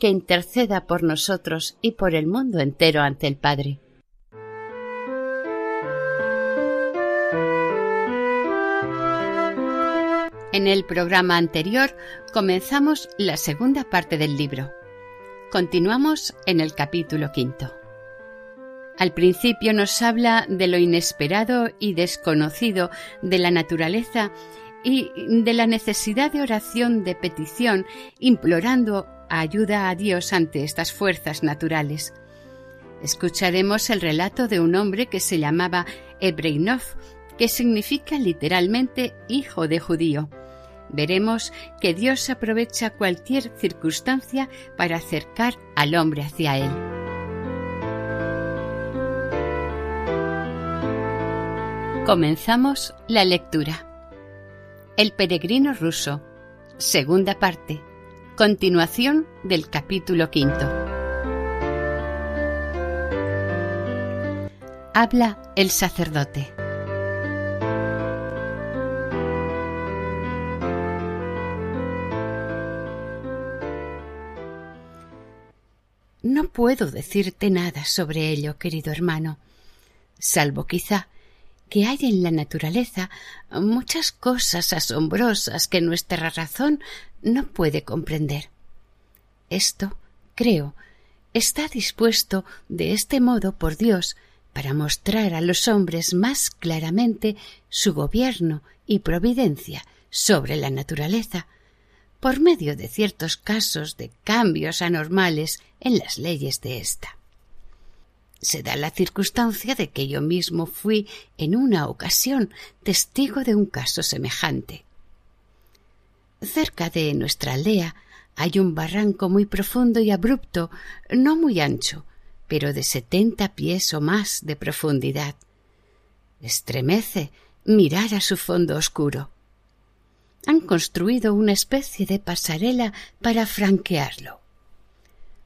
que interceda por nosotros y por el mundo entero ante el Padre. En el programa anterior comenzamos la segunda parte del libro. Continuamos en el capítulo quinto. Al principio nos habla de lo inesperado y desconocido de la naturaleza y de la necesidad de oración de petición, implorando ayuda a Dios ante estas fuerzas naturales. Escucharemos el relato de un hombre que se llamaba Ebreinov, que significa literalmente hijo de judío. Veremos que Dios aprovecha cualquier circunstancia para acercar al hombre hacia Él. Comenzamos la lectura. El peregrino ruso, segunda parte. Continuación del capítulo quinto. Habla el sacerdote. No puedo decirte nada sobre ello, querido hermano, salvo quizá que hay en la naturaleza muchas cosas asombrosas que nuestra razón no puede comprender. Esto, creo, está dispuesto de este modo por Dios para mostrar a los hombres más claramente su gobierno y providencia sobre la naturaleza, por medio de ciertos casos de cambios anormales en las leyes de ésta se da la circunstancia de que yo mismo fui en una ocasión testigo de un caso semejante. Cerca de nuestra aldea hay un barranco muy profundo y abrupto, no muy ancho, pero de setenta pies o más de profundidad. Estremece mirar a su fondo oscuro. Han construido una especie de pasarela para franquearlo.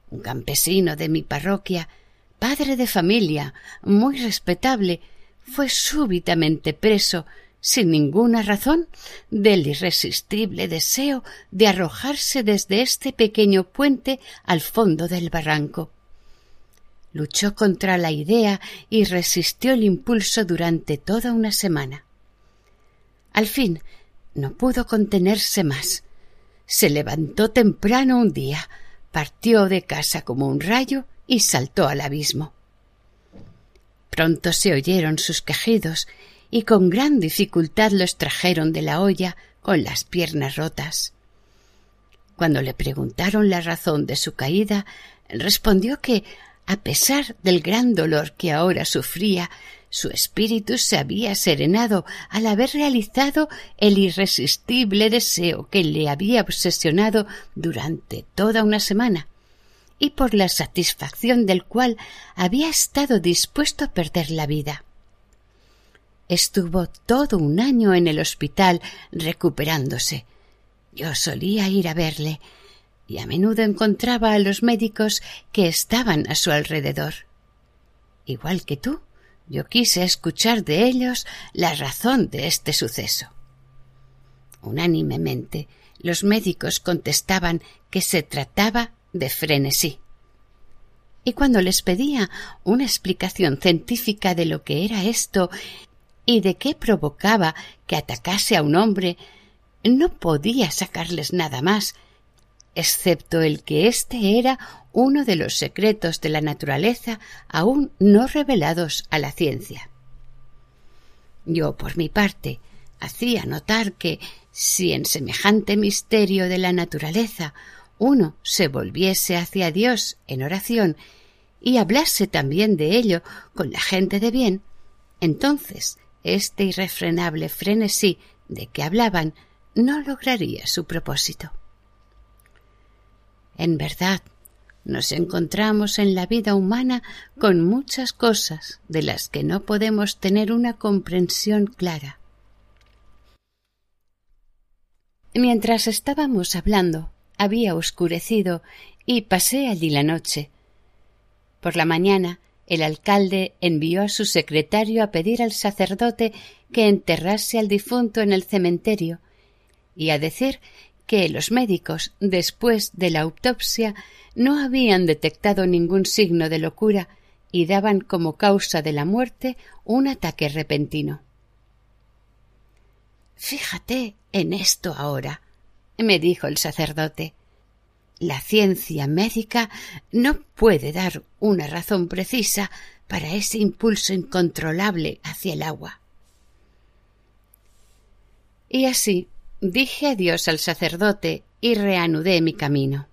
Un campesino de mi parroquia padre de familia, muy respetable, fue súbitamente preso, sin ninguna razón, del irresistible deseo de arrojarse desde este pequeño puente al fondo del barranco. Luchó contra la idea y resistió el impulso durante toda una semana. Al fin no pudo contenerse más. Se levantó temprano un día, partió de casa como un rayo y saltó al abismo. Pronto se oyeron sus quejidos y con gran dificultad los trajeron de la olla con las piernas rotas. Cuando le preguntaron la razón de su caída, respondió que, a pesar del gran dolor que ahora sufría, su espíritu se había serenado al haber realizado el irresistible deseo que le había obsesionado durante toda una semana y por la satisfacción del cual había estado dispuesto a perder la vida. Estuvo todo un año en el hospital recuperándose. Yo solía ir a verle y a menudo encontraba a los médicos que estaban a su alrededor. Igual que tú, yo quise escuchar de ellos la razón de este suceso. Unánimemente, los médicos contestaban que se trataba de frenesí. Y cuando les pedía una explicación científica de lo que era esto y de qué provocaba que atacase a un hombre, no podía sacarles nada más, excepto el que éste era uno de los secretos de la naturaleza aún no revelados a la ciencia. Yo, por mi parte, hacía notar que si en semejante misterio de la naturaleza uno se volviese hacia Dios en oración y hablase también de ello con la gente de bien, entonces este irrefrenable frenesí de que hablaban no lograría su propósito. En verdad, nos encontramos en la vida humana con muchas cosas de las que no podemos tener una comprensión clara. Mientras estábamos hablando, había oscurecido y pasé allí la noche. Por la mañana, el alcalde envió a su secretario a pedir al sacerdote que enterrase al difunto en el cementerio y a decir que los médicos, después de la autopsia, no habían detectado ningún signo de locura y daban como causa de la muerte un ataque repentino. Fíjate en esto ahora, me dijo el sacerdote. La ciencia médica no puede dar una razón precisa para ese impulso incontrolable hacia el agua. Y así dije adiós al sacerdote y reanudé mi camino.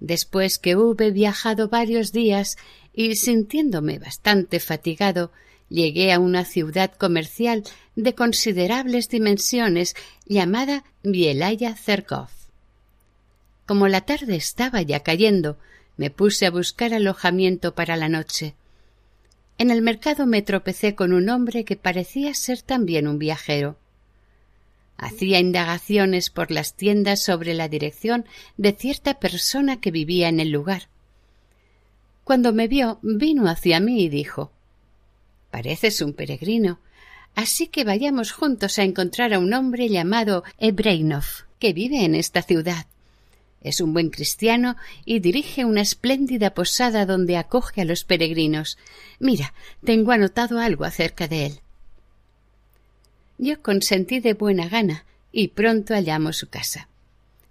Después que hube viajado varios días y sintiéndome bastante fatigado, llegué a una ciudad comercial de considerables dimensiones llamada Bielaya Zerkov. Como la tarde estaba ya cayendo, me puse a buscar alojamiento para la noche. En el mercado me tropecé con un hombre que parecía ser también un viajero. Hacía indagaciones por las tiendas sobre la dirección de cierta persona que vivía en el lugar. Cuando me vio, vino hacia mí y dijo Pareces un peregrino, así que vayamos juntos a encontrar a un hombre llamado Ebreinov, que vive en esta ciudad. Es un buen cristiano y dirige una espléndida posada donde acoge a los peregrinos. Mira, tengo anotado algo acerca de él. Yo consentí de buena gana y pronto hallamos su casa.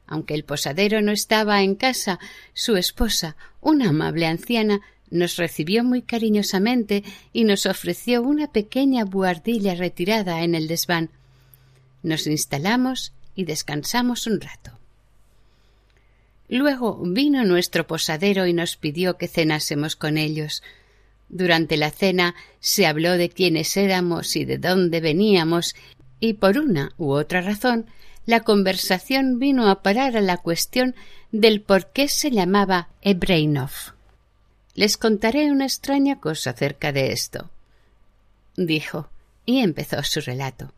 Aunque el posadero no estaba en casa, su esposa, una amable anciana, nos recibió muy cariñosamente y nos ofreció una pequeña buhardilla retirada en el desván. Nos instalamos y descansamos un rato. Luego vino nuestro posadero y nos pidió que cenásemos con ellos. Durante la cena se habló de quiénes éramos y de dónde veníamos, y por una u otra razón la conversación vino a parar a la cuestión del por qué se llamaba Ebreinov. Les contaré una extraña cosa acerca de esto, dijo, y empezó su relato.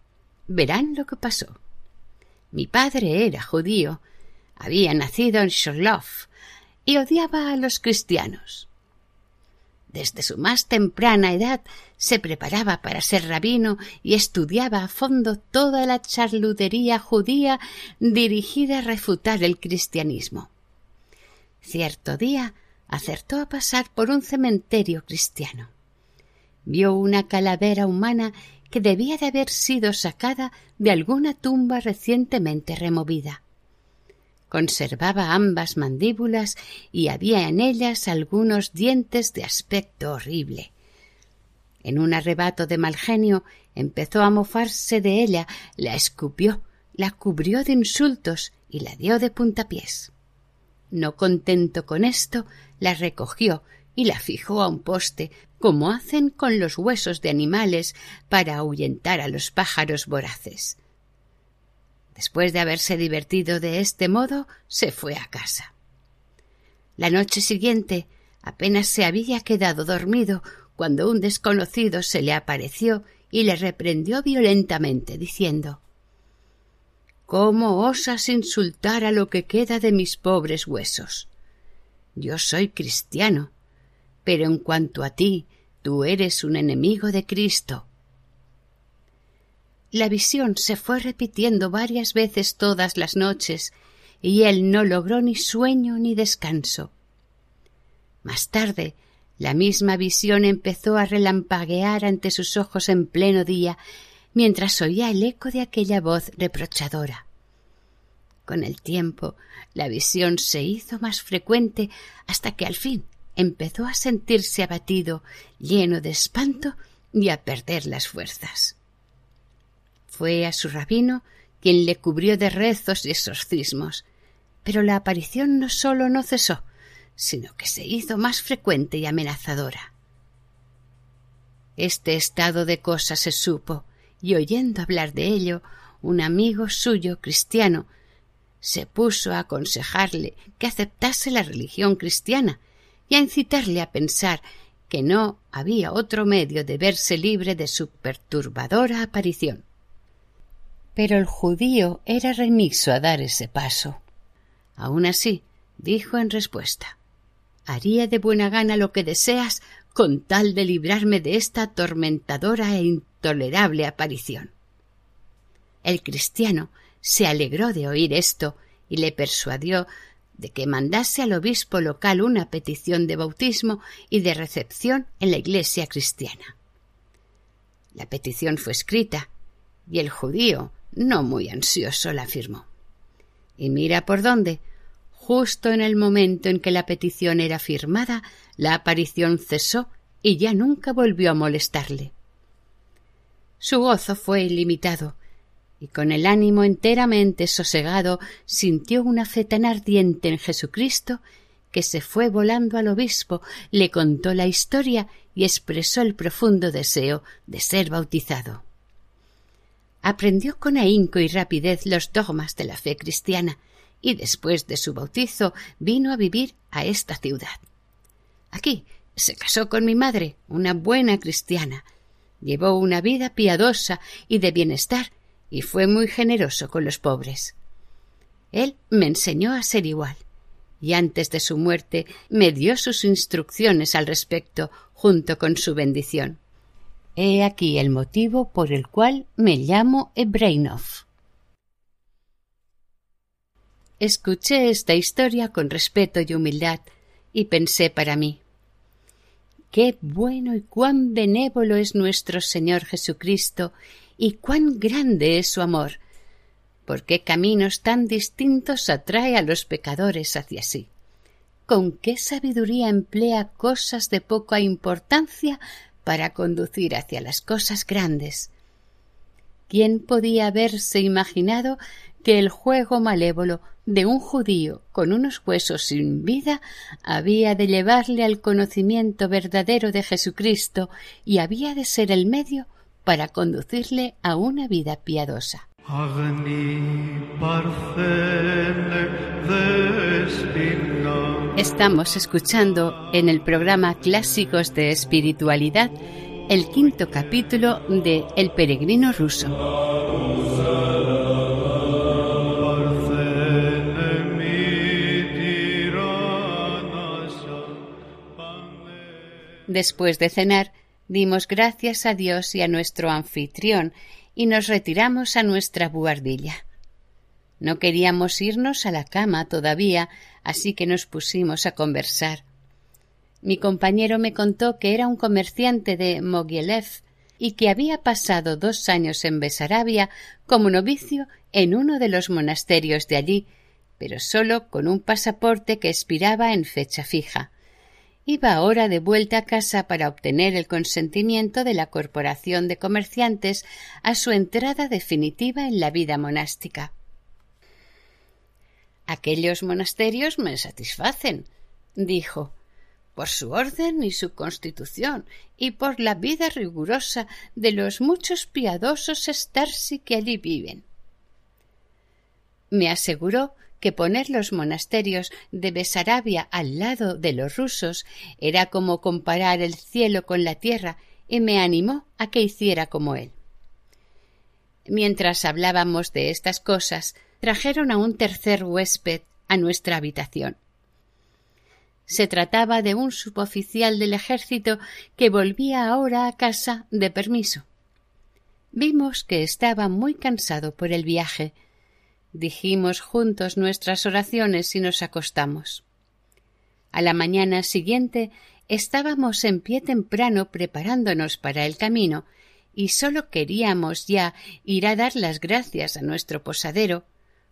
Verán lo que pasó. Mi padre era judío, había nacido en Shorlov y odiaba a los cristianos. Desde su más temprana edad se preparaba para ser rabino y estudiaba a fondo toda la charludería judía dirigida a refutar el cristianismo. Cierto día acertó a pasar por un cementerio cristiano. Vio una calavera humana que debía de haber sido sacada de alguna tumba recientemente removida. Conservaba ambas mandíbulas y había en ellas algunos dientes de aspecto horrible. En un arrebato de mal genio empezó a mofarse de ella, la escupió, la cubrió de insultos y la dio de puntapiés. No contento con esto, la recogió y la fijó a un poste, como hacen con los huesos de animales para ahuyentar a los pájaros voraces. Después de haberse divertido de este modo, se fue a casa. La noche siguiente apenas se había quedado dormido cuando un desconocido se le apareció y le reprendió violentamente, diciendo ¿Cómo osas insultar a lo que queda de mis pobres huesos? Yo soy cristiano, pero en cuanto a ti, tú eres un enemigo de Cristo. La visión se fue repitiendo varias veces todas las noches, y él no logró ni sueño ni descanso. Más tarde, la misma visión empezó a relampaguear ante sus ojos en pleno día, mientras oía el eco de aquella voz reprochadora. Con el tiempo, la visión se hizo más frecuente hasta que al fin empezó a sentirse abatido, lleno de espanto y a perder las fuerzas. Fue a su rabino quien le cubrió de rezos y exorcismos, pero la aparición no sólo no cesó, sino que se hizo más frecuente y amenazadora. Este estado de cosas se supo, y oyendo hablar de ello, un amigo suyo cristiano se puso a aconsejarle que aceptase la religión cristiana y a incitarle a pensar que no había otro medio de verse libre de su perturbadora aparición. Pero el judío era remiso a dar ese paso. Aun así, dijo en respuesta Haría de buena gana lo que deseas con tal de librarme de esta atormentadora e intolerable aparición. El cristiano se alegró de oír esto y le persuadió de que mandase al obispo local una petición de bautismo y de recepción en la iglesia cristiana. La petición fue escrita y el judío, no muy ansioso, la firmó. Y mira por dónde. Justo en el momento en que la petición era firmada, la aparición cesó y ya nunca volvió a molestarle. Su gozo fue ilimitado, y con el ánimo enteramente sosegado sintió una fe tan ardiente en Jesucristo que se fue volando al obispo, le contó la historia y expresó el profundo deseo de ser bautizado. Aprendió con ahínco y rapidez los dogmas de la fe cristiana y después de su bautizo vino a vivir a esta ciudad. Aquí se casó con mi madre, una buena cristiana. Llevó una vida piadosa y de bienestar y fue muy generoso con los pobres. Él me enseñó a ser igual, y antes de su muerte me dio sus instrucciones al respecto junto con su bendición. He aquí el motivo por el cual me llamo Ebreinov. Escuché esta historia con respeto y humildad y pensé para mí Qué bueno y cuán benévolo es nuestro Señor Jesucristo y cuán grande es su amor. ¿Por qué caminos tan distintos atrae a los pecadores hacia sí? ¿Con qué sabiduría emplea cosas de poca importancia para conducir hacia las cosas grandes? ¿Quién podía haberse imaginado que el juego malévolo de un judío con unos huesos sin vida había de llevarle al conocimiento verdadero de Jesucristo y había de ser el medio para conducirle a una vida piadosa. Estamos escuchando en el programa Clásicos de Espiritualidad el quinto capítulo de El peregrino ruso. Después de cenar, dimos gracias a Dios y a nuestro anfitrión y nos retiramos a nuestra buhardilla. No queríamos irnos a la cama todavía, así que nos pusimos a conversar. Mi compañero me contó que era un comerciante de Mogilev y que había pasado dos años en Besarabia como novicio en uno de los monasterios de allí, pero solo con un pasaporte que expiraba en fecha fija. Iba ahora de vuelta a casa para obtener el consentimiento de la Corporación de Comerciantes a su entrada definitiva en la vida monástica. Aquellos monasterios me satisfacen, dijo, por su orden y su constitución, y por la vida rigurosa de los muchos piadosos estarsi que allí viven. Me aseguró que poner los monasterios de Besarabia al lado de los rusos era como comparar el cielo con la tierra y me animó a que hiciera como él. Mientras hablábamos de estas cosas, trajeron a un tercer huésped a nuestra habitación. Se trataba de un suboficial del ejército que volvía ahora a casa de permiso. Vimos que estaba muy cansado por el viaje. Dijimos juntos nuestras oraciones y nos acostamos. A la mañana siguiente estábamos en pie temprano preparándonos para el camino y sólo queríamos ya ir a dar las gracias a nuestro posadero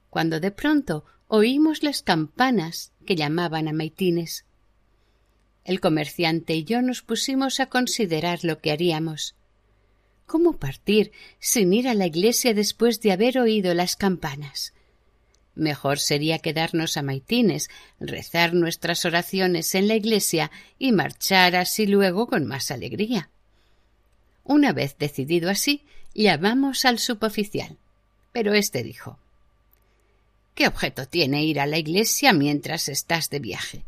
cuando de pronto oímos las campanas que llamaban a Maitines. El comerciante y yo nos pusimos a considerar lo que haríamos. ¿Cómo partir sin ir a la iglesia después de haber oído las campanas? Mejor sería quedarnos a Maitines, rezar nuestras oraciones en la iglesia y marchar así luego con más alegría. Una vez decidido así, llamamos al suboficial. Pero éste dijo ¿Qué objeto tiene ir a la iglesia mientras estás de viaje?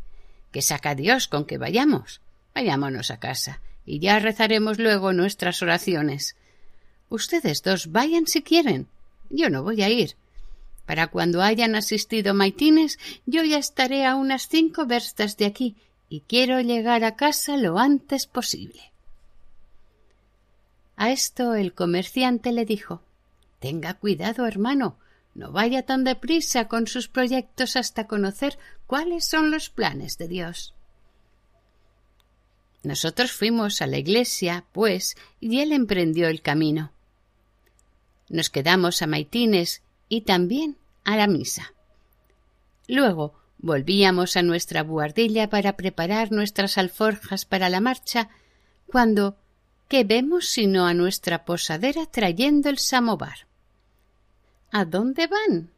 ¿Qué saca Dios con que vayamos? Vayámonos a casa y ya rezaremos luego nuestras oraciones. Ustedes dos vayan si quieren. Yo no voy a ir. Para cuando hayan asistido maitines, yo ya estaré a unas cinco verstas de aquí y quiero llegar a casa lo antes posible. A esto el comerciante le dijo Tenga cuidado, hermano, no vaya tan deprisa con sus proyectos hasta conocer cuáles son los planes de Dios. Nosotros fuimos a la iglesia, pues, y él emprendió el camino. Nos quedamos a Maitines y también a la misa. Luego volvíamos a nuestra buhardilla para preparar nuestras alforjas para la marcha, cuando ¿qué vemos sino a nuestra posadera trayendo el samovar? ¿A dónde van?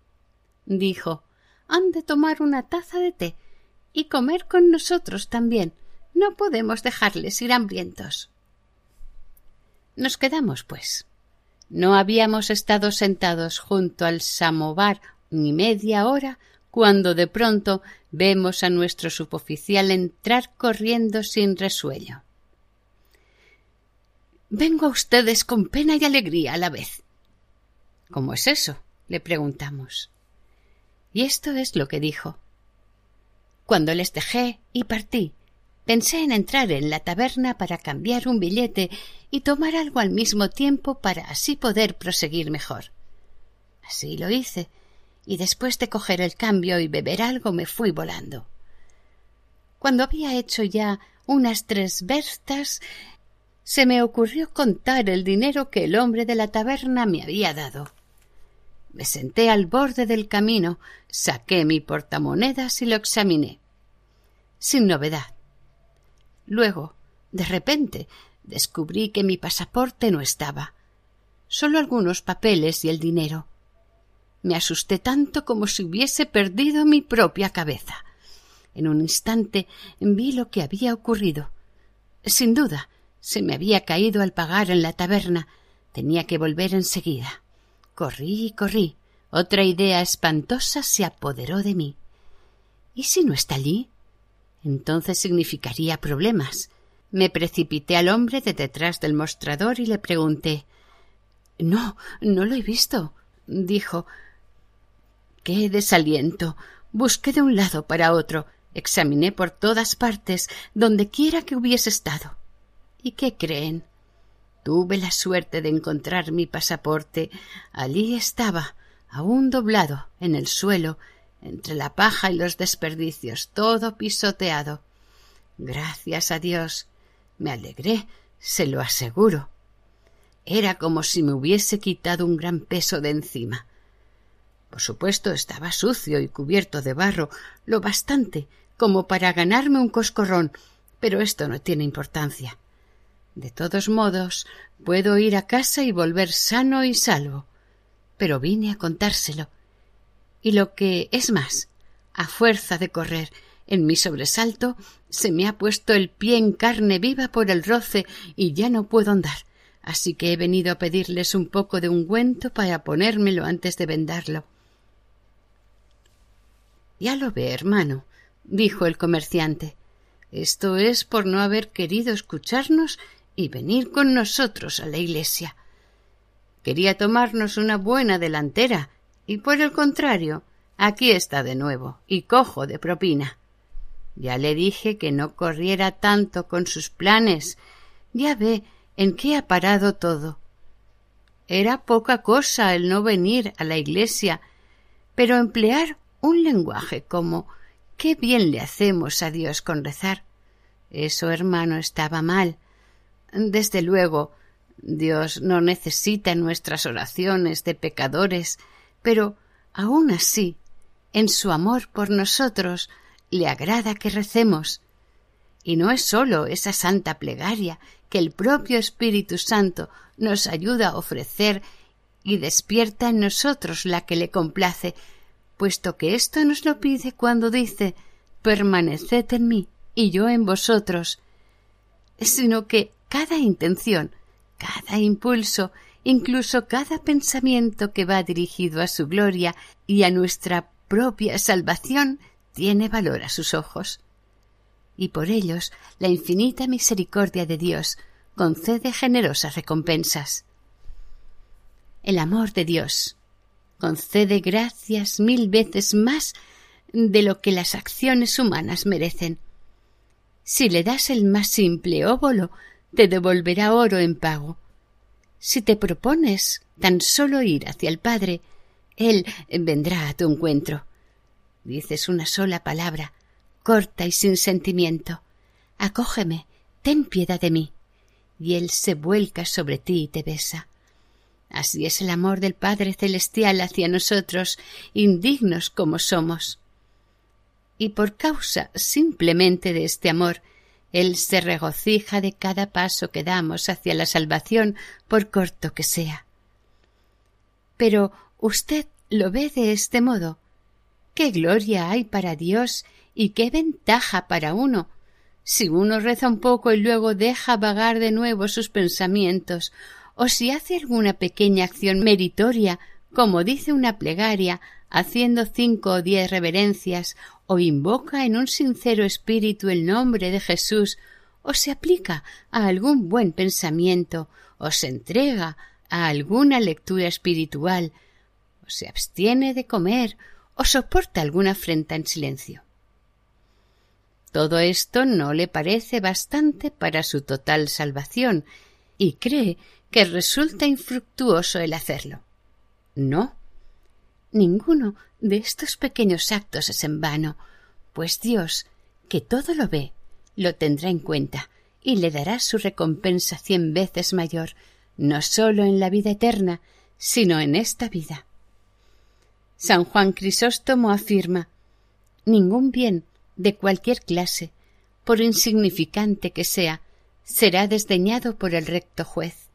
dijo. Han de tomar una taza de té y comer con nosotros también. No podemos dejarles ir hambrientos. Nos quedamos, pues. No habíamos estado sentados junto al samovar ni media hora cuando de pronto vemos a nuestro suboficial entrar corriendo sin resuello. Vengo a ustedes con pena y alegría a la vez. ¿Cómo es eso? le preguntamos. Y esto es lo que dijo. Cuando les dejé y partí, Pensé en entrar en la taberna para cambiar un billete y tomar algo al mismo tiempo para así poder proseguir mejor. Así lo hice, y después de coger el cambio y beber algo me fui volando. Cuando había hecho ya unas tres verstas, se me ocurrió contar el dinero que el hombre de la taberna me había dado. Me senté al borde del camino, saqué mi portamonedas y lo examiné. Sin novedad. Luego, de repente, descubrí que mi pasaporte no estaba. Solo algunos papeles y el dinero. Me asusté tanto como si hubiese perdido mi propia cabeza. En un instante vi lo que había ocurrido. Sin duda, se me había caído al pagar en la taberna. Tenía que volver enseguida. Corrí y corrí. Otra idea espantosa se apoderó de mí. ¿Y si no está allí? Entonces significaría problemas. Me precipité al hombre de detrás del mostrador y le pregunté No, no lo he visto, dijo. Qué desaliento. Busqué de un lado para otro, examiné por todas partes, donde quiera que hubiese estado. ¿Y qué creen? Tuve la suerte de encontrar mi pasaporte. Allí estaba, aún doblado, en el suelo, entre la paja y los desperdicios, todo pisoteado. Gracias a Dios. Me alegré, se lo aseguro. Era como si me hubiese quitado un gran peso de encima. Por supuesto estaba sucio y cubierto de barro, lo bastante como para ganarme un coscorrón, pero esto no tiene importancia. De todos modos, puedo ir a casa y volver sano y salvo. Pero vine a contárselo y lo que es más, a fuerza de correr, en mi sobresalto se me ha puesto el pie en carne viva por el roce y ya no puedo andar, así que he venido a pedirles un poco de ungüento para ponérmelo antes de vendarlo. Ya lo ve, hermano, dijo el comerciante. Esto es por no haber querido escucharnos y venir con nosotros a la iglesia. Quería tomarnos una buena delantera y por el contrario, aquí está de nuevo, y cojo de propina. Ya le dije que no corriera tanto con sus planes. Ya ve en qué ha parado todo. Era poca cosa el no venir a la iglesia, pero emplear un lenguaje como qué bien le hacemos a Dios con rezar. Eso, hermano, estaba mal. Desde luego, Dios no necesita nuestras oraciones de pecadores, pero aun así, en su amor por nosotros, le agrada que recemos. Y no es sólo esa santa plegaria que el propio Espíritu Santo nos ayuda a ofrecer y despierta en nosotros la que le complace, puesto que esto nos lo pide cuando dice permaneced en mí y yo en vosotros, sino que cada intención, cada impulso incluso cada pensamiento que va dirigido a su gloria y a nuestra propia salvación tiene valor a sus ojos. Y por ellos la infinita misericordia de Dios concede generosas recompensas. El amor de Dios concede gracias mil veces más de lo que las acciones humanas merecen. Si le das el más simple óvulo, te devolverá oro en pago. Si te propones tan solo ir hacia el Padre, Él vendrá a tu encuentro. Dices una sola palabra, corta y sin sentimiento. Acógeme, ten piedad de mí. Y Él se vuelca sobre ti y te besa. Así es el amor del Padre Celestial hacia nosotros, indignos como somos. Y por causa simplemente de este amor, Él se regocija de cada paso que damos hacia la salvación, por corto que sea. Pero usted lo ve de este modo. ¿Qué gloria hay para Dios y qué ventaja para uno? Si uno reza un poco y luego deja vagar de nuevo sus pensamientos, o si hace alguna pequeña acción meritoria, como dice una plegaria, haciendo cinco o diez reverencias, o invoca en un sincero espíritu el nombre de Jesús, o se aplica a algún buen pensamiento, o se entrega a alguna lectura espiritual, o se abstiene de comer, o soporta alguna afrenta en silencio. Todo esto no le parece bastante para su total salvación, y cree que resulta infructuoso el hacerlo. No. Ninguno de estos pequeños actos es en vano, pues Dios, que todo lo ve, lo tendrá en cuenta y le dará su recompensa cien veces mayor, no sólo en la vida eterna, sino en esta vida. San Juan Crisóstomo afirma ningún bien de cualquier clase, por insignificante que sea, será desdeñado por el recto juez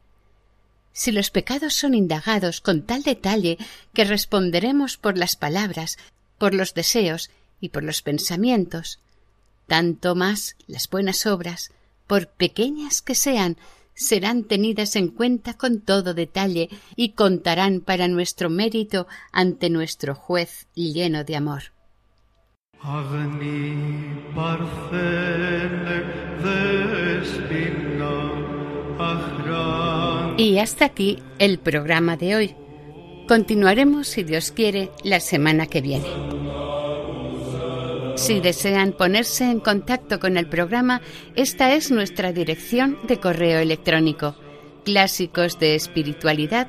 si los pecados son indagados con tal detalle que responderemos por las palabras, por los deseos y por los pensamientos, tanto más las buenas obras, por pequeñas que sean, serán tenidas en cuenta con todo detalle y contarán para nuestro mérito ante nuestro juez lleno de amor. Y hasta aquí el programa de hoy. Continuaremos, si Dios quiere, la semana que viene. Si desean ponerse en contacto con el programa, esta es nuestra dirección de correo electrónico clásicos de espiritualidad